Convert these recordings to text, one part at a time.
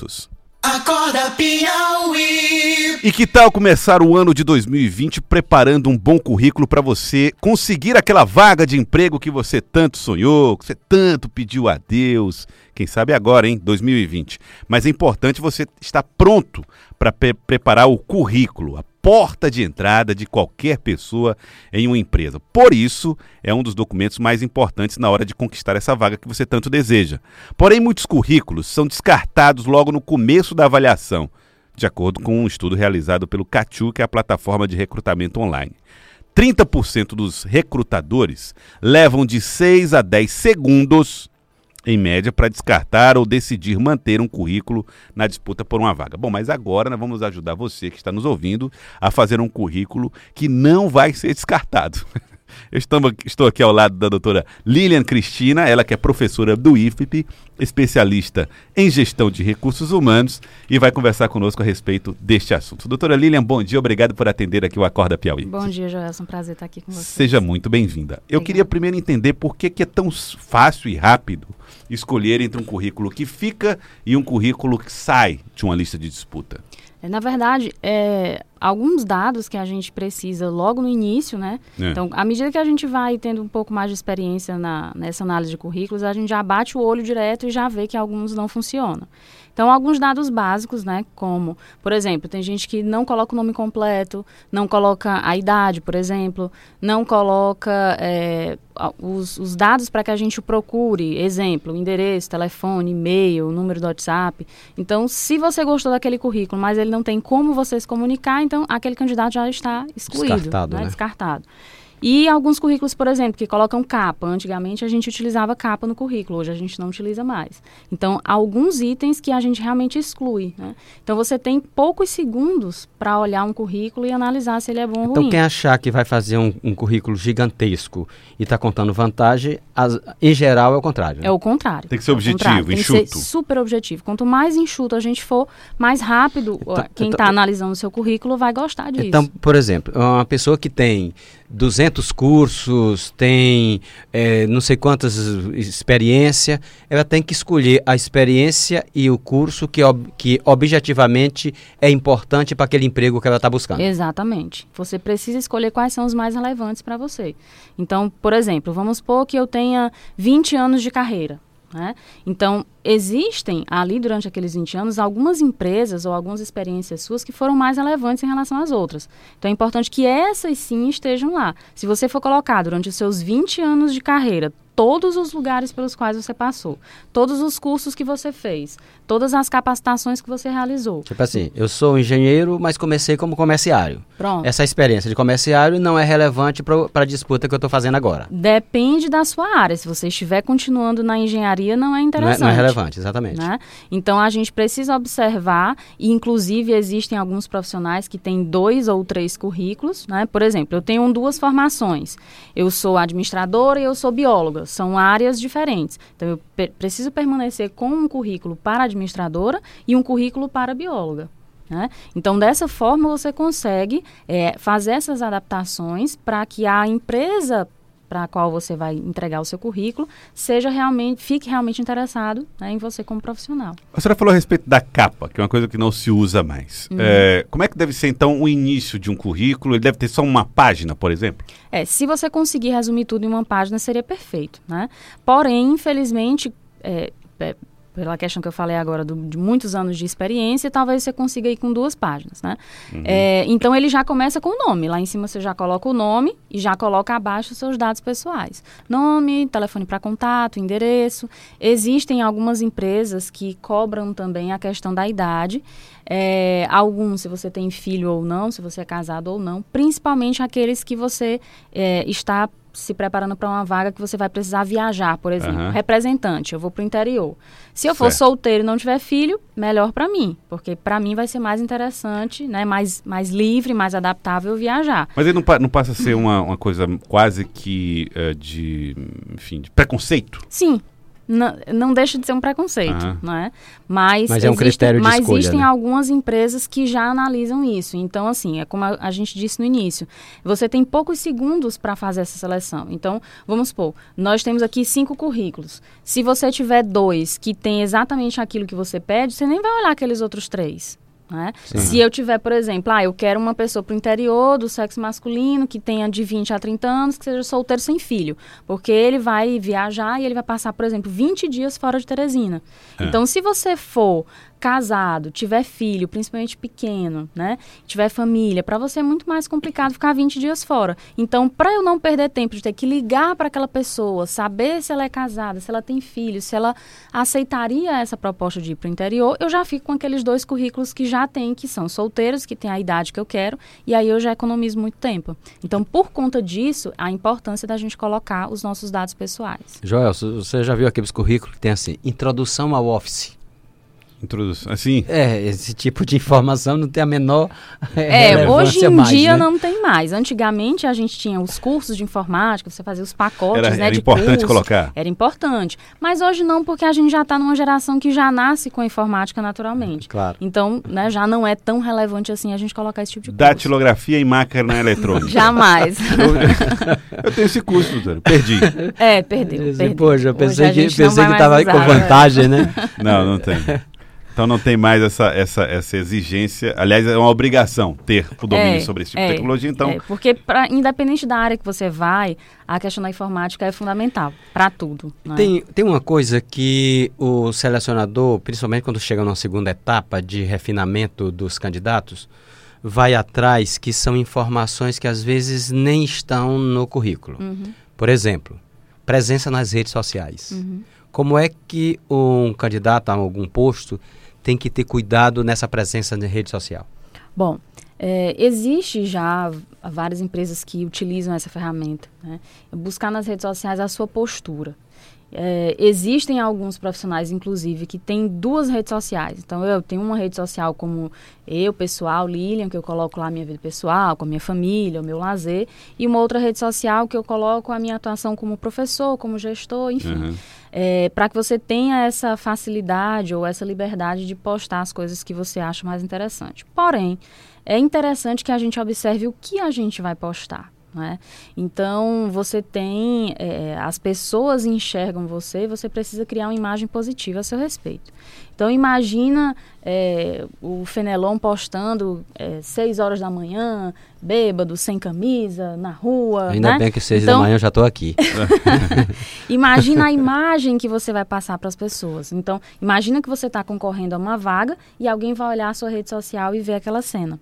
minutos. Acorda Piauí. E que tal começar o ano de 2020 preparando um bom currículo para você conseguir aquela vaga de emprego que você tanto sonhou, que você tanto pediu a Deus? Quem sabe agora, hein? 2020. Mas é importante você estar pronto para pre preparar o currículo, a porta de entrada de qualquer pessoa em uma empresa. Por isso, é um dos documentos mais importantes na hora de conquistar essa vaga que você tanto deseja. Porém, muitos currículos são descartados logo no começo da avaliação, de acordo com um estudo realizado pelo Cachu, que é a plataforma de recrutamento online. 30% dos recrutadores levam de 6 a 10 segundos em média, para descartar ou decidir manter um currículo na disputa por uma vaga. Bom, mas agora nós vamos ajudar você que está nos ouvindo a fazer um currículo que não vai ser descartado. Eu estou aqui ao lado da doutora Lilian Cristina, ela que é professora do IFP, especialista em gestão de recursos humanos, e vai conversar conosco a respeito deste assunto. Doutora Lilian, bom dia, obrigado por atender aqui o Acorda Piauí. Bom dia, Joelson, prazer estar aqui com você. Seja muito bem-vinda. Eu queria primeiro entender por que, que é tão fácil e rápido escolher entre um currículo que fica e um currículo que sai de uma lista de disputa. É, na verdade, é, alguns dados que a gente precisa logo no início, né? É. Então, à medida que a gente vai tendo um pouco mais de experiência na, nessa análise de currículos, a gente já bate o olho direto e já vê que alguns não funcionam. Então, alguns dados básicos, né, como, por exemplo, tem gente que não coloca o nome completo, não coloca a idade, por exemplo, não coloca é, os, os, dados para que a gente procure, exemplo, endereço, telefone, e-mail, número do WhatsApp. Então, se você gostou daquele currículo, mas ele não tem como você se comunicar, então aquele candidato já está excluído, descartado. Né? Né? descartado. E alguns currículos, por exemplo, que colocam capa. Antigamente a gente utilizava capa no currículo, hoje a gente não utiliza mais. Então, alguns itens que a gente realmente exclui. Né? Então, você tem poucos segundos para olhar um currículo e analisar se ele é bom ou então, ruim. Então, quem achar que vai fazer um, um currículo gigantesco e está contando vantagem, as, em geral é o contrário. Né? É o contrário. Tem que ser é objetivo, enxuto. Tem que ser super objetivo. Quanto mais enxuto a gente for, mais rápido então, quem está então, analisando o seu currículo vai gostar disso. Então, por exemplo, uma pessoa que tem 200 cursos, tem é, não sei quantas experiência, ela tem que escolher a experiência e o curso que, ob, que objetivamente é importante para aquele emprego que ela está buscando. Exatamente. Você precisa escolher quais são os mais relevantes para você. Então, por exemplo, vamos supor que eu tenha 20 anos de carreira. Né? Então, existem ali durante aqueles 20 anos algumas empresas ou algumas experiências suas que foram mais relevantes em relação às outras. Então, é importante que essas sim estejam lá. Se você for colocar durante os seus 20 anos de carreira todos os lugares pelos quais você passou, todos os cursos que você fez, todas as capacitações que você realizou. Tipo assim, eu sou engenheiro, mas comecei como comerciário. Pronto. Essa experiência de comerciário não é relevante para a disputa que eu estou fazendo agora. Depende da sua área. Se você estiver continuando na engenharia, não é interessante. Não é, não é relevante, exatamente. Né? Então, a gente precisa observar, e inclusive existem alguns profissionais que têm dois ou três currículos. Né? Por exemplo, eu tenho duas formações. Eu sou administradora e eu sou bióloga são áreas diferentes. Então, eu preciso permanecer com um currículo para administradora e um currículo para bióloga. Né? Então, dessa forma, você consegue é, fazer essas adaptações para que a empresa para a qual você vai entregar o seu currículo, seja realmente, fique realmente interessado né, em você como profissional. A senhora falou a respeito da capa, que é uma coisa que não se usa mais. Uhum. É, como é que deve ser, então, o início de um currículo? Ele deve ter só uma página, por exemplo? É, se você conseguir resumir tudo em uma página, seria perfeito, né? Porém, infelizmente, é, é, pela questão que eu falei agora do, de muitos anos de experiência, talvez você consiga ir com duas páginas, né? Uhum. É, então ele já começa com o nome. Lá em cima você já coloca o nome e já coloca abaixo os seus dados pessoais. Nome, telefone para contato, endereço. Existem algumas empresas que cobram também a questão da idade. É, alguns, se você tem filho ou não, se você é casado ou não, principalmente aqueles que você é, está se preparando para uma vaga que você vai precisar viajar, por exemplo. Uhum. Representante, eu vou para o interior. Se eu for solteiro e não tiver filho, melhor para mim, porque para mim vai ser mais interessante, né, mais, mais livre, mais adaptável viajar. Mas ele não, não passa a ser uma, uma coisa quase que uh, de, enfim, de preconceito? Sim, não, não deixa de ser um preconceito, não é? Mas, Mas é um critério de mas escolha, existem né? algumas empresas que já analisam isso. Então, assim, é como a, a gente disse no início, você tem poucos segundos para fazer essa seleção. Então, vamos supor, nós temos aqui cinco currículos. Se você tiver dois que tem exatamente aquilo que você pede, você nem vai olhar aqueles outros três. Né? Se eu tiver, por exemplo, ah, eu quero uma pessoa para o interior do sexo masculino que tenha de 20 a 30 anos, que seja solteiro sem filho. Porque ele vai viajar e ele vai passar, por exemplo, 20 dias fora de Teresina. É. Então, se você for casado, tiver filho, principalmente pequeno, né? Tiver família, para você é muito mais complicado ficar 20 dias fora. Então, para eu não perder tempo de ter que ligar para aquela pessoa, saber se ela é casada, se ela tem filho, se ela aceitaria essa proposta de ir para o interior, eu já fico com aqueles dois currículos que já tem, que são solteiros, que têm a idade que eu quero, e aí eu já economizo muito tempo. Então, por conta disso, a importância da gente colocar os nossos dados pessoais. Joel, você já viu aqueles currículos que tem assim, introdução ao Office? Introdução. Assim, É, esse tipo de informação não tem a menor É, hoje em mais, dia né? não tem mais. Antigamente a gente tinha os cursos de informática, você fazia os pacotes, era, né, era de importante curso. colocar. Era importante. Mas hoje não, porque a gente já está numa geração que já nasce com a informática naturalmente. Claro. Então, né, já não é tão relevante assim a gente colocar esse tipo de curso. Datilografia e máquina eletrônica. Jamais. Eu, eu tenho esse curso, doutor. Perdi. é, perdeu. Esse- perdeu. Poxa, eu pensei que, pensei que mais tava com vantagem, né? Não, não tem. Então não tem mais essa, essa, essa exigência. Aliás, é uma obrigação ter o domínio É, sobre esse tipo é, de tecnologia. Então, é, porque, pra, independente da área que você vai, a questão da informática é fundamental para tudo. né? Tem, tem uma coisa que o selecionador, principalmente quando chega na segunda etapa de refinamento dos candidatos, vai atrás, que são informações que às vezes nem estão no currículo. Uhum, Por exemplo, presença nas redes sociais. uhum. Como é que um candidato a algum posto tem que ter cuidado nessa presença na rede social? Bom, é, existe já várias empresas que utilizam essa ferramenta. Né? Buscar nas redes sociais a sua postura. É, existem alguns profissionais, inclusive, que têm duas redes sociais. Então, eu tenho uma rede social como eu, pessoal, Lilian, que eu coloco lá a minha vida pessoal, com a minha família, o meu lazer, e uma outra rede social que eu coloco a minha atuação como professor, como gestor, enfim uhum. para que você tenha essa facilidade ou essa liberdade de postar as coisas que você acha mais interessante. Porém, é interessante que a gente observe o que a gente vai postar. Né? Então, você tem. é, as pessoas enxergam você, você precisa criar uma imagem positiva a seu respeito. Então, imagina é, o Fenelon postando é, 6 horas da manhã, bêbado, sem camisa, na rua. Ainda né? bem que seis Então, da manhã eu já estou aqui. Imagina a imagem que você vai passar para as pessoas. Então, imagina que você está concorrendo a uma vaga e alguém vai olhar a sua rede social e ver aquela cena.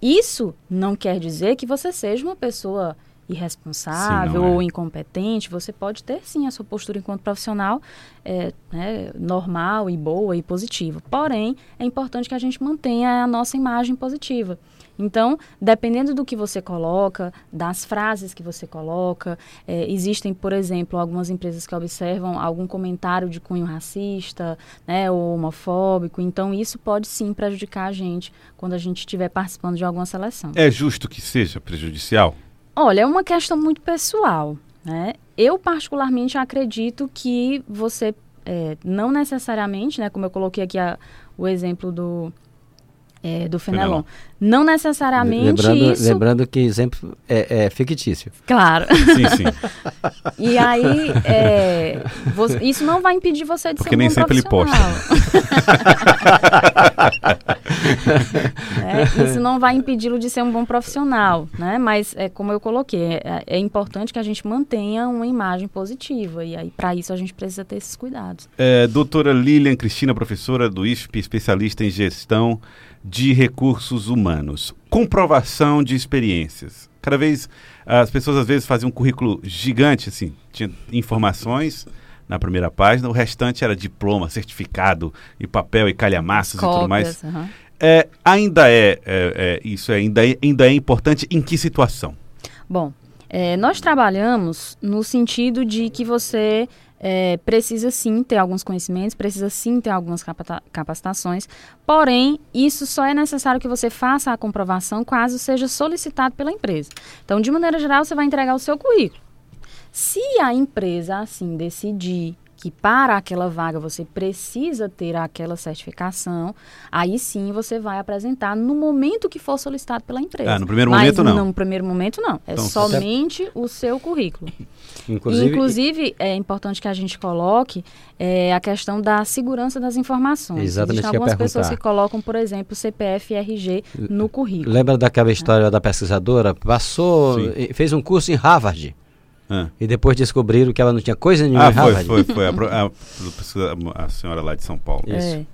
Isso não quer dizer que você seja uma pessoa irresponsável Sim, não é. ou incompetente. Você pode ter sim a sua postura enquanto profissional é, né, normal e boa e positiva. Porém, é importante que a gente mantenha a nossa imagem positiva. Então, dependendo do que você coloca, das frases que você coloca, é, existem, por exemplo, algumas empresas que observam algum comentário de cunho racista, né, ou homofóbico. Então, isso pode sim prejudicar a gente quando a gente estiver participando de alguma seleção. é justo que seja prejudicial? Olha, é uma questão muito pessoal, né? Eu particularmente acredito que você é, não necessariamente, né, como eu coloquei aqui a- o exemplo do é, do Fenelon, Fenelon. não necessariamente Lembrando, isso, lembrando que exemplo é, é fictício. claro. Sim, sim. E aí, é, vo- isso não vai impedir você de Porque ser um nem sempre ele profissional. É, isso não vai impedi-lo de ser um bom profissional, né? Mas é como eu coloquei, é, é importante que a gente mantenha uma imagem positiva e aí para isso a gente precisa ter esses cuidados. É, doutora Lilian Cristina, professora do ISP, especialista em gestão de recursos humanos. Comprovação de experiências. Cada vez, as pessoas às vezes faziam um currículo gigante, assim, tinha informações na primeira página, o restante era diploma, certificado e papel e calhamaços e tudo mais. Cópias, aham. É, ainda é, é, é, isso é, ainda, é, ainda é importante em que situação? Bom, é, nós trabalhamos no sentido de que você é, precisa sim ter alguns conhecimentos, precisa sim ter algumas capacitações, porém, isso só é necessário que você faça a comprovação caso seja solicitado pela empresa. Então, de maneira geral, você vai entregar o seu currículo. Se a empresa, assim, decidir que para aquela vaga você precisa ter aquela certificação, aí sim você vai apresentar no momento que for solicitado pela empresa. Ah, no primeiro Mas momento, não. No primeiro momento não. É Então, somente o seu currículo. Inclusive, Inclusive, é importante que a gente coloque é, a questão da segurança das informações. Exatamente Existem o que eu ia algumas pessoas que colocam, por exemplo, CPF e RG no currículo. lembra daquela história da pesquisadora? Passou, Sim. fez um curso em Harvard. Ah. E depois descobriram que ela não tinha coisa nenhuma Ah, em foi, Harvard. foi, foi. A, a- a senhora lá de São Paulo. Isso. É.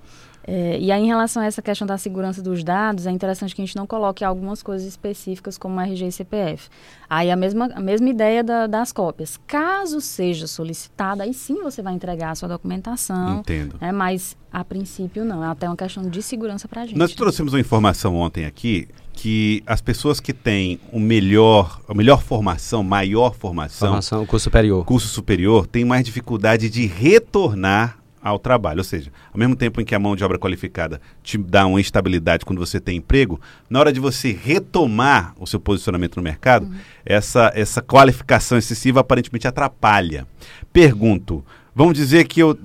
É, e aí, em relação a essa questão da segurança dos dados, é interessante que a gente não coloque algumas coisas específicas como RG e CPF. Aí, a mesma, a mesma ideia da- das cópias. Caso seja solicitada, aí sim você vai entregar a sua documentação. Entendo. É, mas, a princípio, não. É até uma questão de segurança para a gente. Nós trouxemos uma informação ontem aqui que as pessoas que têm o melhor, a melhor formação, maior formação, Formação, curso superior. curso superior, têm mais dificuldade de retornar ao trabalho. Ou seja, ao mesmo tempo em que a mão de obra qualificada te dá uma estabilidade quando você tem emprego, na hora de você retomar o seu posicionamento no mercado, essa, essa qualificação excessiva aparentemente atrapalha. Pergunto, vamos dizer que eu,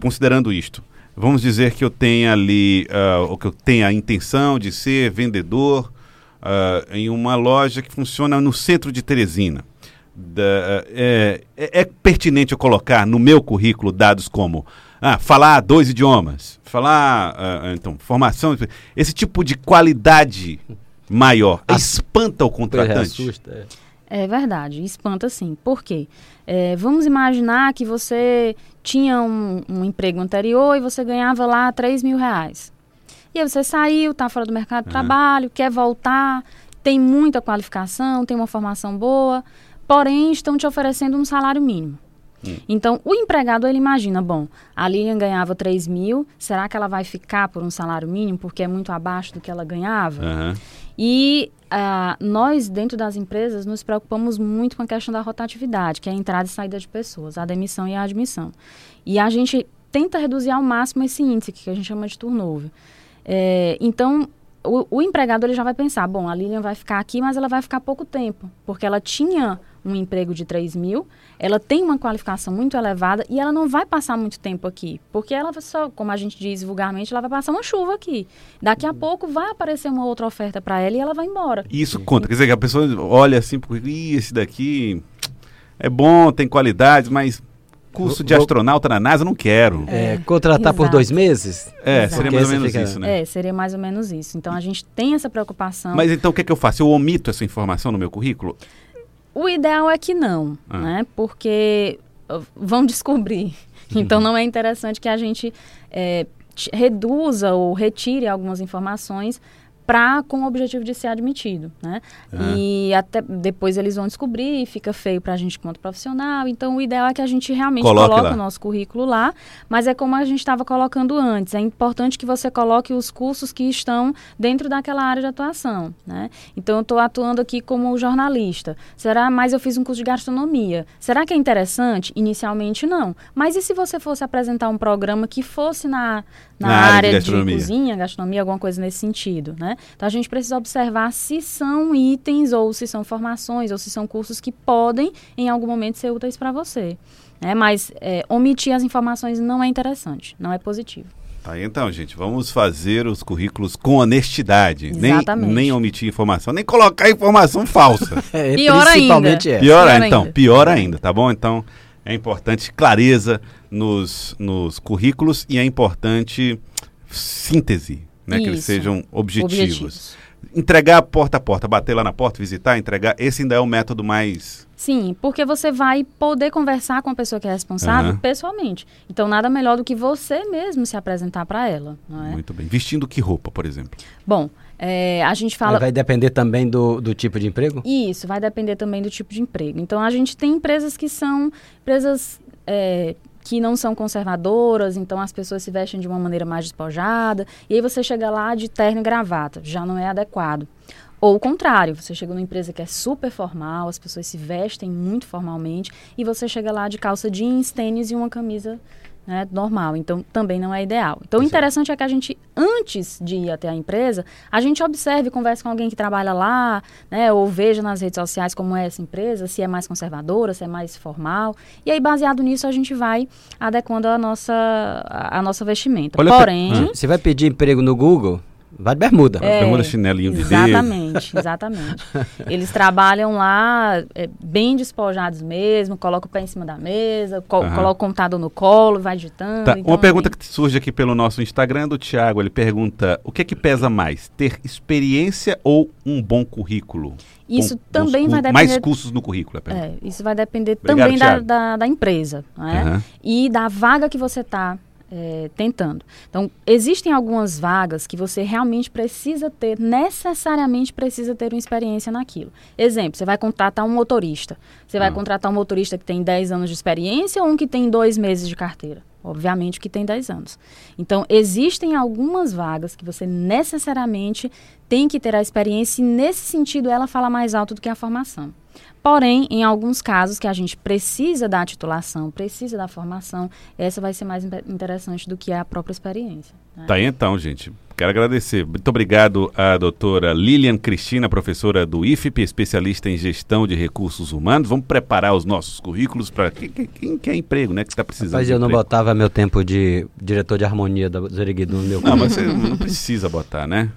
considerando isto, vamos dizer que eu tenha ali, ah, ou que eu tenha a intenção de ser vendedor ah, em uma loja que funciona no centro de Teresina. Da- é, é- é pertinente eu colocar no meu currículo dados como ah, falar dois idiomas, falar ah, então formação, esse tipo de qualidade maior Ass- espanta o Pois é, contratante. assusta, é. É verdade, espanta sim. Por quê? É, vamos imaginar que você tinha um, um emprego anterior e você ganhava lá 3 mil reais. E aí você saiu, está fora do mercado de Aham. trabalho, quer voltar, tem muita qualificação, tem uma formação boa, porém estão te oferecendo um salário mínimo. Então, o empregado, ele imagina, bom, a Lilian ganhava 3 mil, será que ela vai ficar por um salário mínimo porque é muito abaixo do que ela ganhava? Aham. E ah, nós, dentro das empresas, nos preocupamos muito com a questão da rotatividade, que é a entrada e saída de pessoas, a demissão e a admissão. E a gente tenta reduzir ao máximo esse índice, que a gente chama de turnover. É, então, o, o empregado ele já vai pensar, bom, a Lilian vai ficar aqui, mas ela vai ficar pouco tempo, porque ela tinha um emprego de 3 mil, ela tem uma qualificação muito elevada e ela não vai passar muito tempo aqui, porque ela só, como a gente diz vulgarmente, ela vai passar uma chuva aqui. Daqui a pouco vai aparecer uma outra oferta para ela e ela vai embora. E isso conta, quer dizer que a pessoa olha assim, porque "Ih, esse daqui é bom, tem qualidades, mas curso de astronauta na NASA eu não quero. É, contratar por exato. dois meses? É, Exato. seria mais ou menos fica- isso, né? É, seria mais ou menos isso. Então a gente tem essa preocupação. Mas então o que, é que eu faço? Eu omito essa informação no meu currículo? O ideal é que não, Ah. né? Porque uh, vão descobrir. Então não é interessante que a gente t- reduza ou retire algumas informações pra, com o objetivo de ser admitido, né? Ah. E até depois eles vão descobrir e fica feio pra gente quanto profissional. Então o ideal é que a gente realmente Coloque coloque lá. o nosso currículo lá, mas é como a gente estava colocando antes. É importante que você coloque os cursos que estão dentro daquela área de atuação, né? Então eu estou atuando aqui como jornalista. Será? Mas eu fiz um curso de gastronomia. Será que é interessante? Inicialmente não. Mas e se você fosse apresentar um programa que fosse na, na, Na área de área de, gastronomia. cozinha, gastronomia, alguma coisa nesse sentido, né? Então a gente precisa observar se são itens ou se são formações ou se são cursos que podem em algum momento ser úteis para você. Né? Mas é, omitir as informações não é interessante, não é positivo. Tá, então, gente, vamos fazer os currículos com honestidade. Nem, Exatamente. nem omitir informação, nem colocar informação falsa. É, Pior principalmente ainda. é. Pior, Pior ainda. então, ainda. pior ainda, tá bom? Então, é importante clareza nos, nos currículos e é importante síntese, né? Que eles Isso. sejam objetivos. Objetivos. Entregar porta a porta, bater lá na porta, visitar, entregar, esse ainda é o método mais. Sim, porque você vai poder conversar com a pessoa que é responsável Aham. pessoalmente. Então, nada melhor do que você mesmo se apresentar para ela, não é? Muito bem. Vestindo que roupa, por exemplo? Bom, é, a gente fala... Vai depender também do, do tipo de emprego? Isso, vai depender também do tipo de emprego. Então, a gente tem empresas que são empresas é, que não são conservadoras, então as pessoas se vestem de uma maneira mais despojada, e aí você chega lá de terno e gravata, já não é adequado. Ou o contrário, você chega numa empresa que é super formal, as pessoas se vestem muito formalmente, e você chega lá de calça jeans, tênis e uma camisa né, normal. Então, também não é ideal. Então, o interessante é que a gente, antes de ir até a empresa, a gente observe, converse com alguém que trabalha lá, né, ou veja nas redes sociais como é essa empresa, se é mais conservadora, se é mais formal. E aí, baseado nisso, a gente vai adequando a nossa, a, nossa vestimenta. Olha Porém... Ah. Você vai pedir emprego no Google? Vai de bermuda. É, Bermuda, chinelinho de dedo. Exatamente, exatamente. Eles trabalham lá é, bem despojados mesmo, colocam o pé em cima da mesa, co Aham. coloca o computador no colo, vai digitando. Tá, então Uma pergunta que surge aqui pelo nosso Instagram é do Thiago. Ele pergunta: o que é que pesa mais? Ter experiência ou um bom currículo? Isso Bom- também vai cu- Mais depender- cursos no currículo, é. É, isso vai depender Obrigado, também da, da, da empresa né? Aham. e da vaga que você está tentando. Então, existem algumas vagas que você realmente precisa ter, necessariamente precisa ter uma experiência naquilo. Exemplo, você vai contratar um motorista. Você vai Ah. contratar um motorista que tem 10 anos de experiência ou um que tem dois meses de carteira? Obviamente que tem 10 anos. Então, existem algumas vagas que você necessariamente tem que ter a experiência e, nesse sentido, ela fala mais alto do que a formação. Porém, em alguns casos que a gente precisa da titulação, precisa da formação, essa vai ser mais interessante do que a própria experiência. né? Tá aí então, gente. Quero agradecer. Muito obrigado à doutora Lilian Cristina, professora do IFP, especialista em gestão de recursos humanos. Vamos preparar os nossos currículos para quem, quem- quem quer emprego, né? Que está precisando Mas eu não emprego. botava meu tempo de diretor de harmonia da Zeriguido no meu Não, mas você não precisa botar, né?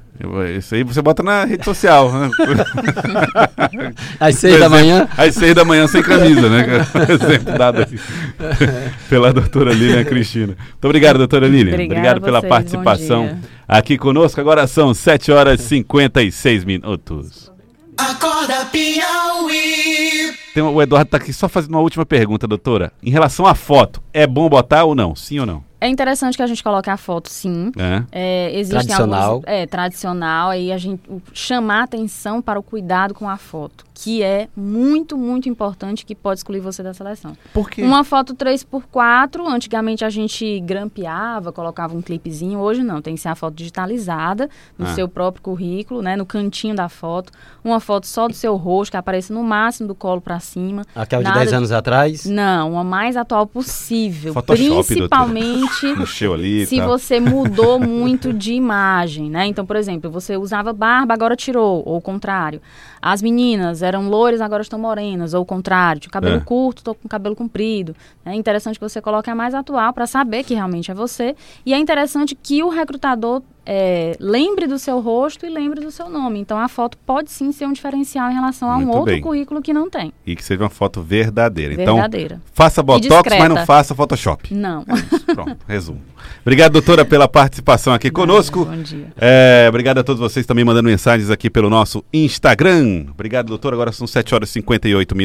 Isso aí você bota na rede social, né? Às seis da manhã? Às seis da manhã sem camisa, né? Exemplo dado aqui pela doutora Lilian Cristina. Muito obrigado, doutora Lilian. Obrigada obrigado pela vocês, participação aqui conosco. Agora são 7 horas e 56 minutos. Acorda Piauí. Tem, o Eduardo está aqui só fazendo uma última pergunta, doutora. Em relação à foto, é bom botar ou não? Sim ou não? É interessante que a gente coloque a foto, sim. É. É, existem Tradicional. alguns- é, tradicional. Aí a gente chamar atenção para o cuidado com a foto, que é muito, muito importante que pode excluir você da seleção. Por quê? Uma foto 3x4, antigamente a gente grampeava, colocava um clipezinho, hoje não, tem que ser a foto digitalizada no Ah. seu próprio currículo, né, no cantinho da foto, uma foto só do seu rosto, que apareça no máximo do colo para cima. Aquela de Nada 10 de- anos atrás? Não, a mais atual possível, Photoshop, principalmente ali se tal. você mudou muito de imagem, né? Então, por exemplo, você usava barba, agora tirou, ou o contrário. As meninas eram loiras, agora estão morenas, ou o contrário. Tinha cabelo É. curto, estou com cabelo comprido. É interessante que você coloque a mais atual para saber que realmente é você. E é interessante que o recrutador é, lembre do seu rosto e lembre do seu nome. Então, a foto pode sim ser um diferencial em relação a um Muito outro bem. currículo que não tem. E que seja uma foto verdadeira. Então, Verdadeira. faça botox, mas não faça Photoshop. Não. Pronto, resumo. Obrigado, doutora, pela participação aqui conosco. Bom dia. É, obrigado a todos vocês também mandando mensagens aqui pelo nosso Instagram. Obrigado, doutor. Agora são 7 horas e 58 minutos.